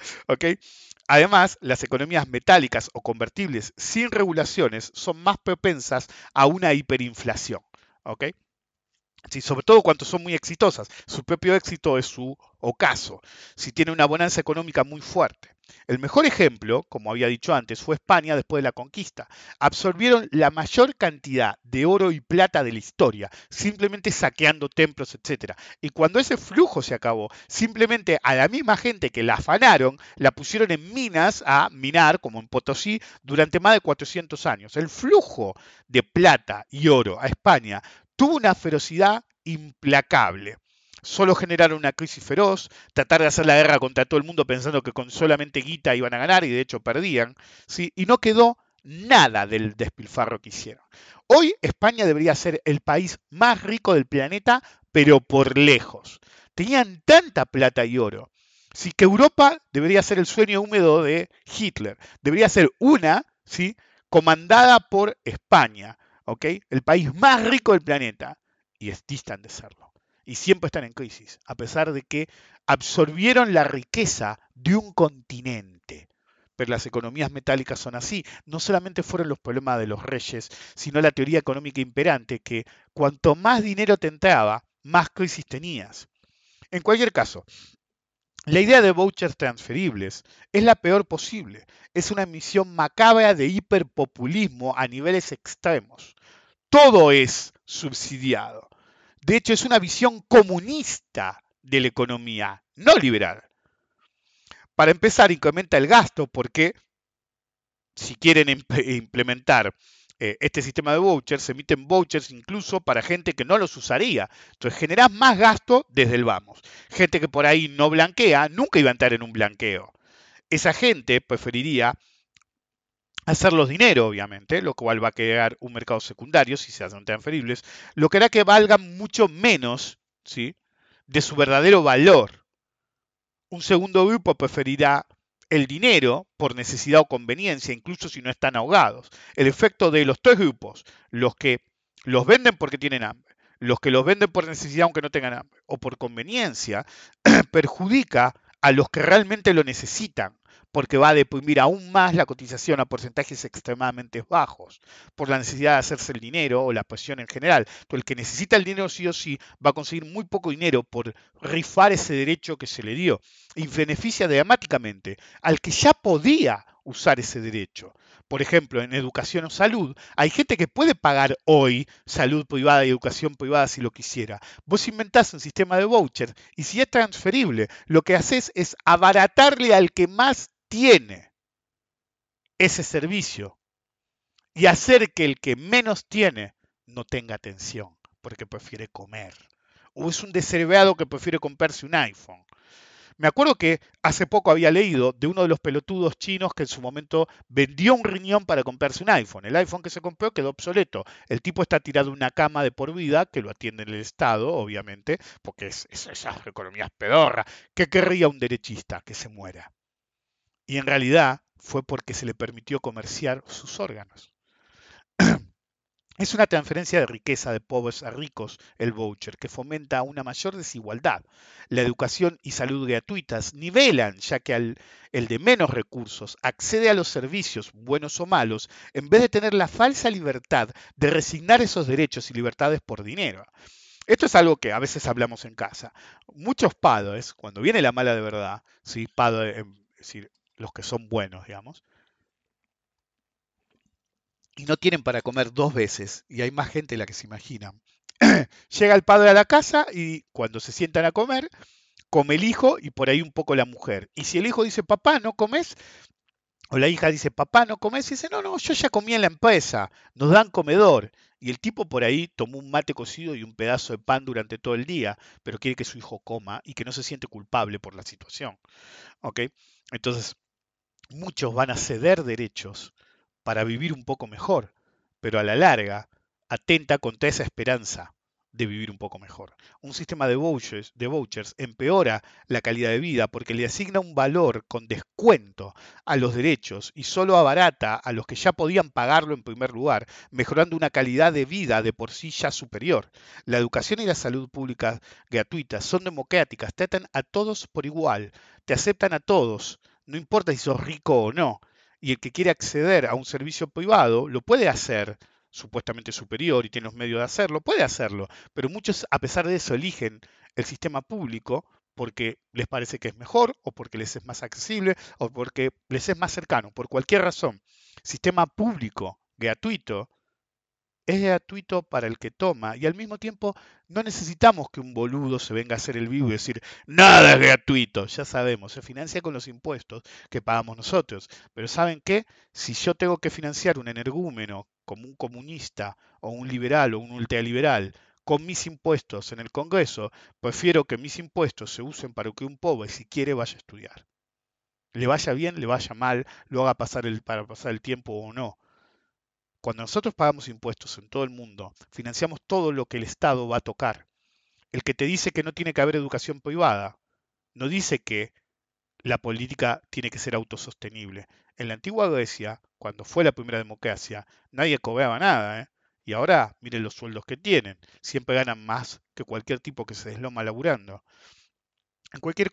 Además, las economías metálicas o convertibles sin regulaciones son más propensas a una hiperinflación. Sobre todo cuando son muy exitosas. Su propio éxito es su ocaso. Si tiene una bonanza económica muy fuerte. El mejor ejemplo, como había dicho antes, fue España después de la conquista. Absorbieron la mayor cantidad de oro y plata de la historia, simplemente saqueando templos, etc. Y cuando ese flujo se acabó, simplemente a la misma gente que la afanaron, la pusieron en minas a minar, como en Potosí, durante más de 400 años. El flujo de plata y oro a España tuvo una ferocidad implacable solo generaron una crisis feroz, tratar de hacer la guerra contra todo el mundo pensando que con solamente guita iban a ganar y de hecho perdían, ¿sí? y no quedó nada del despilfarro que hicieron. Hoy España debería ser el país más rico del planeta, pero por lejos. Tenían tanta plata y oro. Sí que Europa debería ser el sueño húmedo de Hitler. Debería ser una, ¿sí? comandada por España, El país más rico del planeta. Y es distan de serlo y siempre están en crisis, a pesar de que absorbieron la riqueza de un continente. Pero las economías metálicas son así. No solamente fueron los problemas de los reyes, sino la teoría económica imperante que cuanto más dinero te entraba, más crisis tenías. En cualquier caso, la idea de vouchers transferibles es la peor posible. Es una misión macabra de hiperpopulismo a niveles extremos. Todo es subsidiado. De hecho, es una visión comunista de la economía, no liberal. Para empezar, incrementa el gasto porque si quieren implementar eh, este sistema de vouchers, se emiten vouchers incluso para gente que no los usaría. Entonces generás más gasto desde el vamos. Gente que por ahí no blanquea, nunca iba a entrar en un blanqueo. Esa gente preferiría hacerlos dinero, obviamente, lo cual va a crear un mercado secundario si se hacen transferibles, lo que hará que valgan mucho menos ¿sí? de su verdadero valor. Un segundo grupo preferirá el dinero por necesidad o conveniencia, incluso si no están ahogados. El efecto de los tres grupos, los que los venden porque tienen hambre, los que los venden por necesidad aunque no tengan hambre, o por conveniencia, perjudica a los que realmente lo necesitan porque va a deprimir aún más la cotización a porcentajes extremadamente bajos, por la necesidad de hacerse el dinero o la presión en general. el que necesita el dinero sí o sí va a conseguir muy poco dinero por rifar ese derecho que se le dio y beneficia dramáticamente al que ya podía usar ese derecho. Por ejemplo, en educación o salud, hay gente que puede pagar hoy salud privada y educación privada si lo quisiera. Vos inventás un sistema de voucher y si es transferible, lo que haces es abaratarle al que más tiene ese servicio y hacer que el que menos tiene no tenga atención porque prefiere comer. O es un descerebrado que prefiere comprarse un iPhone. Me acuerdo que hace poco había leído de uno de los pelotudos chinos que en su momento vendió un riñón para comprarse un iPhone. El iPhone que se compró quedó obsoleto. El tipo está tirado en una cama de por vida, que lo atiende el Estado, obviamente, porque es, es esa economía pedorra. ¿Qué querría un derechista? Que se muera y en realidad fue porque se le permitió comerciar sus órganos. Es una transferencia de riqueza de pobres a ricos el voucher que fomenta una mayor desigualdad. La educación y salud gratuitas nivelan, ya que el de menos recursos accede a los servicios, buenos o malos, en vez de tener la falsa libertad de resignar esos derechos y libertades por dinero. Esto es algo que a veces hablamos en casa. Muchos padres, cuando viene la mala de verdad, ¿sí? padre, es decir, los que son buenos, digamos, y no tienen para comer dos veces, y hay más gente de la que se imagina. Llega el padre a la casa y cuando se sientan a comer, come el hijo y por ahí un poco la mujer. Y si el hijo dice, papá, ¿no comes? O la hija dice, papá, ¿no comes? Y dice, no, no, yo ya comí en la empresa, nos dan comedor. Y el tipo por ahí tomó un mate cocido y un pedazo de pan durante todo el día, pero quiere que su hijo coma y que no se siente culpable por la situación. ¿Ok? Entonces, muchos van a ceder derechos para vivir un poco mejor, pero a la larga atenta contra esa esperanza de vivir un poco mejor. Un sistema de vouchers, empeora la calidad de vida porque le asigna un valor con descuento a los derechos y solo abarata a los que ya podían pagarlo en primer lugar, mejorando una calidad de vida de por sí ya superior. La educación y la salud pública gratuitas son democráticas, tratan a todos por igual, te aceptan a todos, no importa si sos rico o no. Y el que quiere acceder a un servicio privado lo puede hacer supuestamente superior y tiene los medios de hacerlo, puede hacerlo, pero muchos a pesar de eso eligen el sistema público porque les parece que es mejor o porque les es más accesible o porque les es más cercano, por cualquier razón. Sistema público, gratuito, es gratuito para el que toma y al mismo tiempo no necesitamos que un boludo se venga a hacer el vivo y decir, nada es gratuito, ya sabemos, se financia con los impuestos que pagamos nosotros, pero ¿saben qué? Si yo tengo que financiar un energúmeno como un comunista o un liberal o un ultraliberal con mis impuestos en el Congreso, prefiero que mis impuestos se usen para que un pobre, si quiere, vaya a estudiar. Le vaya bien, le vaya mal, lo haga pasar el, para pasar el tiempo o no cuando nosotros pagamos impuestos en todo el mundo, financiamos todo lo que el Estado va a tocar. El que te dice que no tiene que haber educación privada, no dice que la política tiene que ser autosostenible. En la antigua Grecia, cuando fue la primera democracia, nadie cobraba nada, ¿eh? Y ahora miren los sueldos que tienen. Siempre ganan más que cualquier tipo que se desloma laburando. En cualquier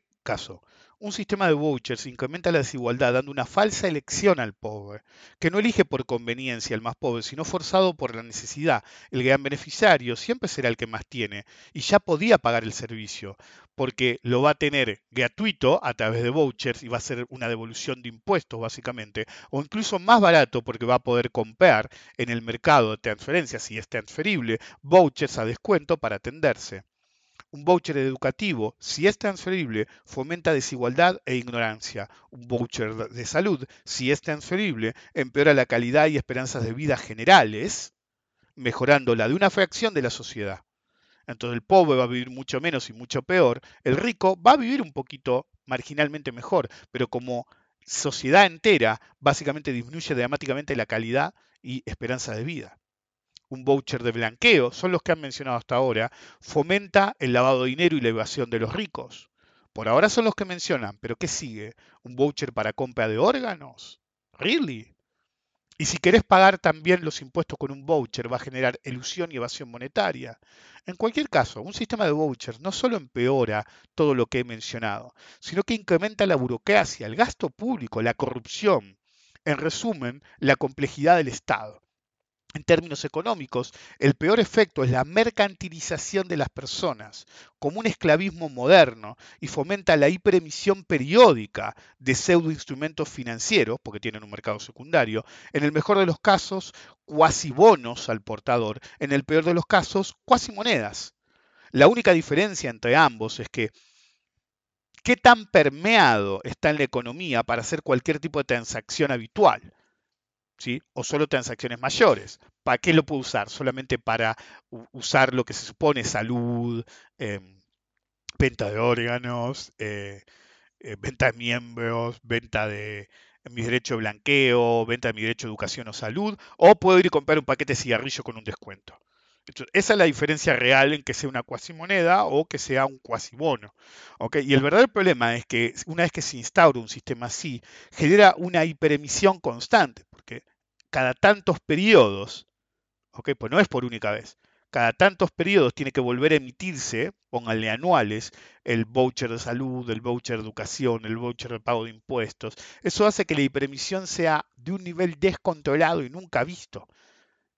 un sistema de vouchers incrementa la desigualdad dando una falsa elección al pobre, que no elige por conveniencia al más pobre, sino forzado por la necesidad. El gran beneficiario siempre será el que más tiene y ya podía pagar el servicio, porque lo va a tener gratuito a través de vouchers y va a ser una devolución de impuestos básicamente, o incluso más barato porque va a poder comprar en el mercado de transferencias, si es transferible, vouchers a descuento para atenderse. Un voucher educativo, si es transferible, fomenta desigualdad e ignorancia. Un voucher de salud, si es transferible, empeora la calidad y esperanzas de vida generales, mejorando la de una fracción de la sociedad. Entonces el pobre va a vivir mucho menos y mucho peor. El rico va a vivir un poquito marginalmente mejor, pero como sociedad entera, básicamente disminuye dramáticamente la calidad y esperanza de vida un voucher de blanqueo, son los que han mencionado hasta ahora, fomenta el lavado de dinero y la evasión de los ricos. Por ahora son los que mencionan, pero ¿qué sigue? ¿Un voucher para compra de órganos? ¿Really? Y si querés pagar también los impuestos con un voucher, va a generar ilusión y evasión monetaria. En cualquier caso, un sistema de vouchers no solo empeora todo lo que he mencionado, sino que incrementa la burocracia, el gasto público, la corrupción. En resumen, la complejidad del Estado. En términos económicos, el peor efecto es la mercantilización de las personas, como un esclavismo moderno, y fomenta la hiperemisión periódica de pseudoinstrumentos financieros, porque tienen un mercado secundario, en el mejor de los casos, cuasi bonos al portador, en el peor de los casos, cuasi monedas. La única diferencia entre ambos es que qué tan permeado está en la economía para hacer cualquier tipo de transacción habitual. O solo transacciones mayores. ¿Para qué lo puedo usar? Solamente para usar lo que se supone salud, em, venta de órganos, eh, eh, venta de miembros, venta de mi derecho de blanqueo, venta de mi derecho de educación o salud, o puedo ir y comprar un paquete de cigarrillo con un descuento. esa es la diferencia real en que sea una cuasimoneda o que sea un cuasibono. ¿okay? Y el verdadero problema es que una vez que se instaura un sistema así, genera una hiperemisión constante cada tantos periodos, ¿ok? Pues no es por única vez, cada tantos periodos tiene que volver a emitirse, pónganle anuales, el voucher de salud, el voucher de educación, el voucher de pago de impuestos. Eso hace que la hiperemisión sea de un nivel descontrolado y nunca visto,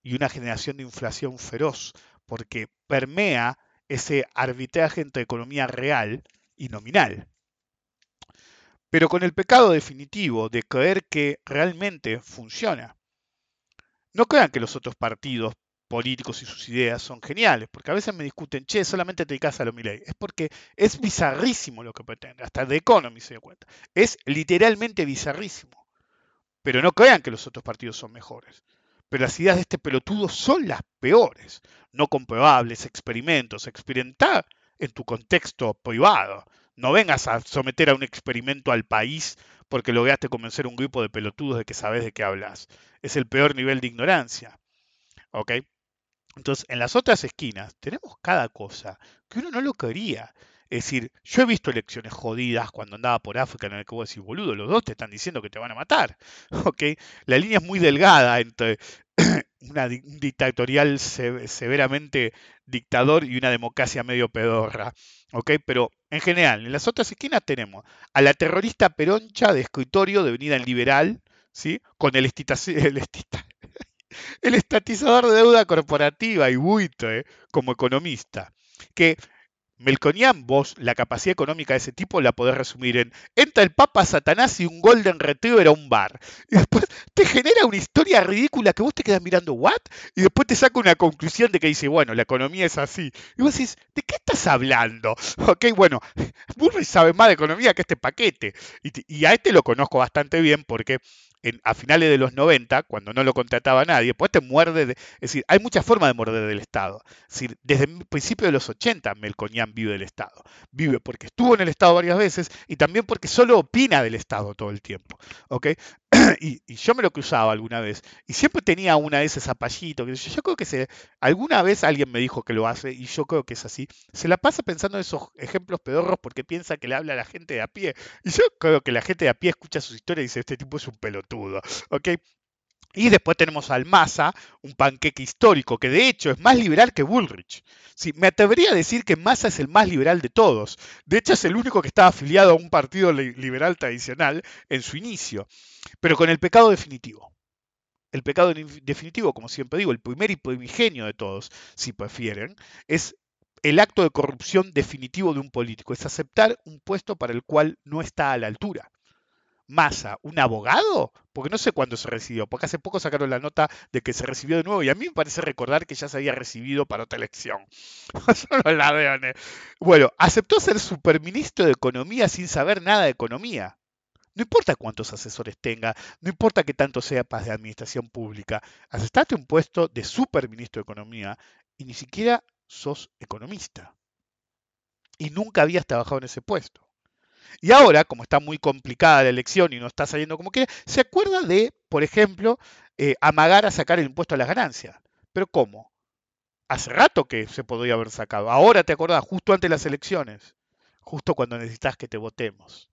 y una generación de inflación feroz, porque permea ese arbitraje entre economía real y nominal. pero con el pecado definitivo de creer que realmente funciona. No crean que los otros partidos políticos y sus ideas son geniales, porque a veces me discuten, che, solamente te dedicas a lo Milei. Es porque es bizarrísimo lo que pretende, hasta The Economy se dio cuenta. Es literalmente bizarrísimo. Pero no crean que los otros partidos son mejores. Pero las ideas de este pelotudo son las peores, no comprobables, experimentos, experimentar en tu contexto privado. No vengas a someter a un experimento al país porque lograste convencer a un grupo de pelotudos de que sabes de qué hablas. Es el peor nivel de ignorancia. ¿Ok? Entonces, en las otras esquinas tenemos cada cosa que uno no lo quería. Es decir, yo he visto elecciones jodidas cuando andaba por África en el que vos decís, boludo, los dos te están diciendo que te van a matar. ¿Ok? La línea es muy delgada entre una, un dictatorial severamente dictador y una democracia medio pedorra. ¿Ok? Pero en general, en las otras esquinas tenemos a la terrorista peroncha de escritorio devenida en liberal, ¿sí? Con el, el, el estatizador de deuda corporativa y buitre como economista, que Melconian, vos la capacidad económica de ese tipo la podés resumir en entra el Papa Satanás y un Golden Retriever a un bar. Y después te genera una historia ridícula que vos te quedas mirando, ¿what? Y después te saca una conclusión de que dice, bueno, la economía es así. Y vos decís, ¿de qué estás hablando? Ok, bueno, Burry sabe más de economía que este paquete. Y, y a este lo conozco bastante bien porque a finales de los 90, cuando no lo contrataba nadie, pues te muerde, de, es decir, hay muchas formas de morder del Estado. Es decir, desde el principio de los 80 Melconian vive del Estado. Vive porque estuvo en el Estado varias veces y también porque solo opina del Estado todo el tiempo. ¿ok? y, yo me lo cruzaba alguna vez y siempre tenía una de esas zapallitos. Que yo, creo que se, alguna vez alguien me dijo que lo hace y yo creo que es así. Se la pasa pensando en esos ejemplos pedorros porque piensa que le habla a la gente de a pie. Y yo creo que la gente de a pie escucha sus historias y dice, este tipo es un pelotudo. ¿ok? Y después tenemos al Massa, un panqueque histórico, que de hecho es más liberal que Bullrich. Sí, me atrevería a decir que Massa es el más liberal de todos. De hecho, es el único que estaba afiliado a un partido liberal tradicional en su inicio. Pero con el pecado definitivo. El pecado definitivo, como siempre digo, el primer y primigenio de todos, si prefieren, es el acto de corrupción definitivo de un político, es aceptar un puesto para el cual no está a la altura. Massa, un abogado, porque no sé cuándo se recibió, porque hace poco sacaron la nota de que se recibió de nuevo y a mí me parece recordar que ya se había recibido para otra elección. bueno, aceptó ser superministro de Economía sin saber nada de economía. No importa cuántos asesores tenga, no importa que tanto sepas de administración pública, aceptaste un puesto de superministro de Economía y ni siquiera sos economista. Y nunca habías trabajado en ese puesto. Y ahora, como está muy complicada la elección y no está saliendo como quiere, se acuerda de, por ejemplo, eh, amagar a sacar el impuesto a las ganancias. ¿Pero cómo? Hace rato que se podría haber sacado. Ahora te acordás, justo antes de las elecciones. Justo cuando necesitas que te votemos.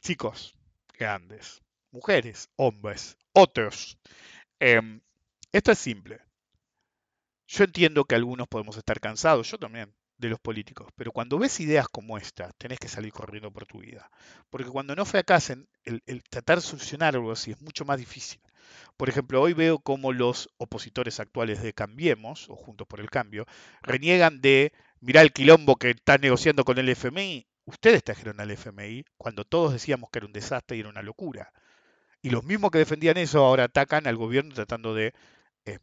Chicos, grandes, mujeres, hombres, otros. Em, esto es simple. Yo entiendo que algunos podemos estar cansados, yo también de los políticos. Pero cuando ves ideas como esta, tenés que salir corriendo por tu vida. Porque cuando no fracasen, el, el tratar de solucionar algo así es mucho más difícil. Por ejemplo, hoy veo cómo los opositores actuales de Cambiemos, o Juntos por el Cambio, reniegan de, mirar el quilombo que están negociando con el FMI. Ustedes trajeron al FMI cuando todos decíamos que era un desastre y era una locura. Y los mismos que defendían eso ahora atacan al gobierno tratando de eh,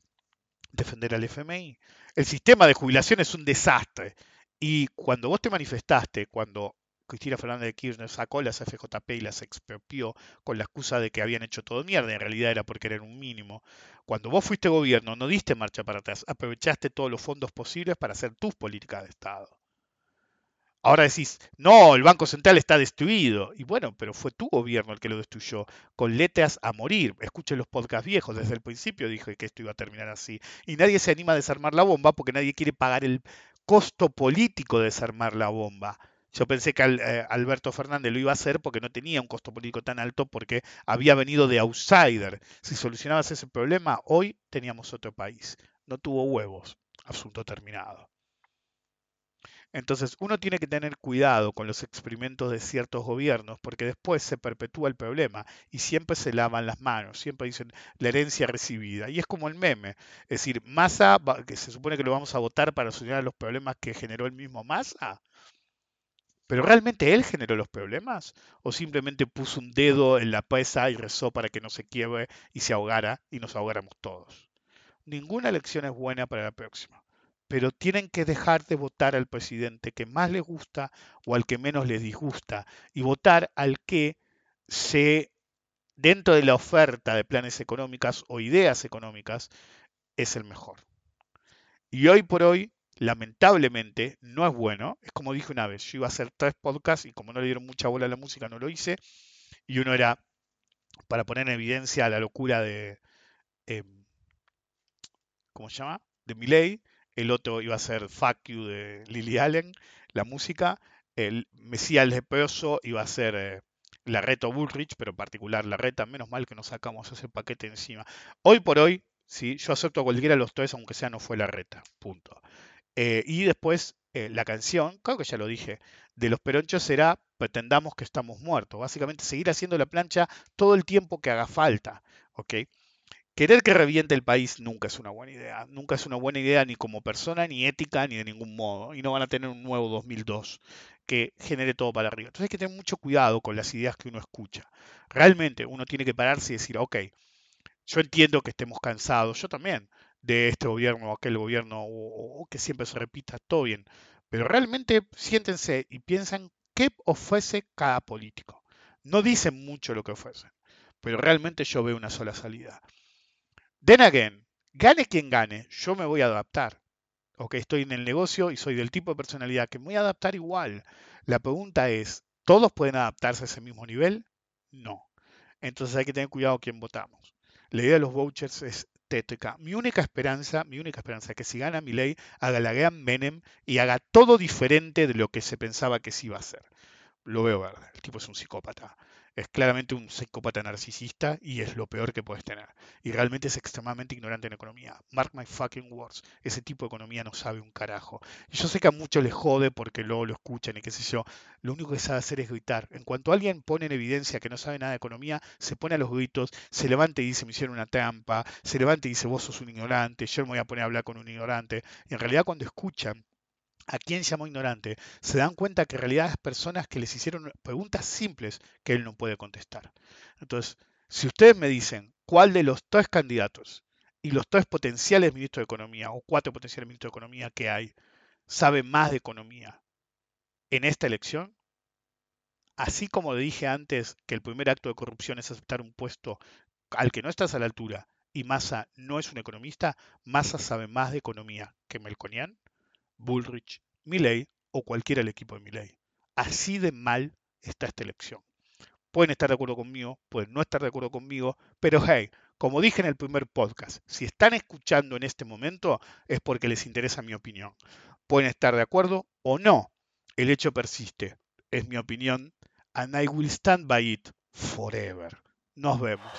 defender al FMI. El sistema de jubilación es un desastre. Y cuando vos te manifestaste, cuando Cristina Fernández de Kirchner sacó las FJP y las expropió con la excusa de que habían hecho todo mierda, en realidad era porque eran un mínimo. Cuando vos fuiste gobierno, no diste marcha para atrás, aprovechaste todos los fondos posibles para hacer tus políticas de Estado. Ahora decís, no, el Banco Central está destruido. Y bueno, pero fue tu gobierno el que lo destruyó, con letras a morir. Escuchen los podcasts viejos, desde el principio dije que esto iba a terminar así. Y nadie se anima a desarmar la bomba porque nadie quiere pagar el costo político de desarmar la bomba. Yo pensé que eh, Alberto Fernández lo iba a hacer porque no tenía un costo político tan alto porque había venido de outsider. Si solucionabas ese problema, hoy teníamos otro país. No tuvo huevos. Asunto terminado. Entonces uno tiene que tener cuidado con los experimentos de ciertos gobiernos porque después se perpetúa el problema y siempre se lavan las manos, siempre dicen la herencia recibida. Y es como el meme, es decir, Massa, que se supone que lo vamos a votar para solucionar los problemas que generó el mismo Massa, ¿Pero realmente él generó los problemas? ¿O simplemente puso un dedo en la pesa y rezó para que no se quiebre y se ahogara y nos ahogáramos todos? Ninguna elección es buena para la próxima. Pero tienen que dejar de votar al presidente que más les gusta o al que menos les disgusta y votar al que se, dentro de la oferta de planes económicas o ideas económicas, es el mejor. Y hoy por hoy, lamentablemente, no es bueno. Es como dije una vez, yo iba a hacer tres podcasts y como no le dieron mucha bola a la música, no lo hice. Y uno era para poner en evidencia la locura de, em, ¿cómo se llama? De Milley. El otro iba a ser Fuck You de Lily Allen, la música. El Mesías Leproso iba a ser eh, la reta Bullrich, pero en particular la reta. Menos mal que nos sacamos ese paquete encima. Hoy por hoy, ¿sí? yo acepto a cualquiera de los tres, aunque sea no fue la reta. Punto. Eh, y después eh, la canción, creo que ya lo dije, de los peronchos será pretendamos que estamos muertos. Básicamente seguir haciendo la plancha todo el tiempo que haga falta. ¿ok? Querer que reviente el país nunca es una buena idea. Nunca es una buena idea ni como persona, ni ética, ni de ningún modo. Y no van a tener un nuevo 2002 que genere todo para arriba. Entonces hay que tener mucho cuidado con las ideas que uno escucha. Realmente uno tiene que pararse y decir, ok, yo entiendo que estemos cansados, yo también de este gobierno o aquel gobierno o, que siempre se repita, todo bien. Pero realmente siéntense y piensan qué ofrece cada político. No dicen mucho lo que ofrecen, pero realmente yo veo una sola salida. Then again, gane quien gane, yo me voy a adaptar. Ok, estoy en el negocio y soy del tipo de personalidad que me voy a adaptar igual. La pregunta es, ¿todos pueden adaptarse a ese mismo nivel? No. Entonces hay que tener cuidado quién votamos. La idea de los vouchers es mi única esperanza, mi única esperanza es que si gana mi ley, haga la gran Menem y haga todo diferente de lo que se pensaba que se iba a hacer. Lo veo verde, el tipo es un psicópata es claramente un psicópata narcisista y es lo peor que puedes tener. Y realmente es extremadamente ignorante en economía. Mark my fucking words. Ese tipo de economía no sabe un carajo. Y yo sé que a muchos les jode porque luego lo escuchan y qué sé yo. Lo único que sabe hacer es gritar. En cuanto alguien pone en evidencia que no sabe nada de economía, se pone a los gritos, se levanta y dice me hicieron una trampa, se levanta y dice vos sos un ignorante, yo me voy a poner a hablar con un ignorante. Y en realidad cuando escuchan a quien llamó ignorante, se dan cuenta que en realidad es personas que les hicieron preguntas simples que él no puede contestar. Entonces, si ustedes me dicen cuál de los tres candidatos y los tres potenciales ministros de Economía o cuatro potenciales ministros de Economía que hay sabe más de economía en esta elección, así como dije antes que el primer acto de corrupción es aceptar un puesto al que no estás a la altura y Massa no es un economista, Massa sabe más de economía que Melconian Bullrich, Milley o cualquiera del equipo de Milley. Así de mal está esta elección. Pueden estar de acuerdo conmigo, pueden no estar de acuerdo conmigo, pero hey, como dije en el primer podcast, si están escuchando en este momento es porque les interesa mi opinión. Pueden estar de acuerdo o no. El hecho persiste. Es mi opinión. And I will stand by it forever. Nos vemos.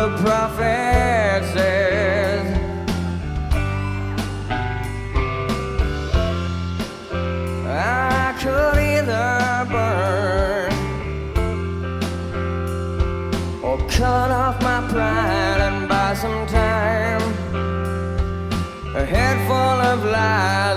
the prophet says. I could either burn or cut off my pride and buy some time, a head full of lies.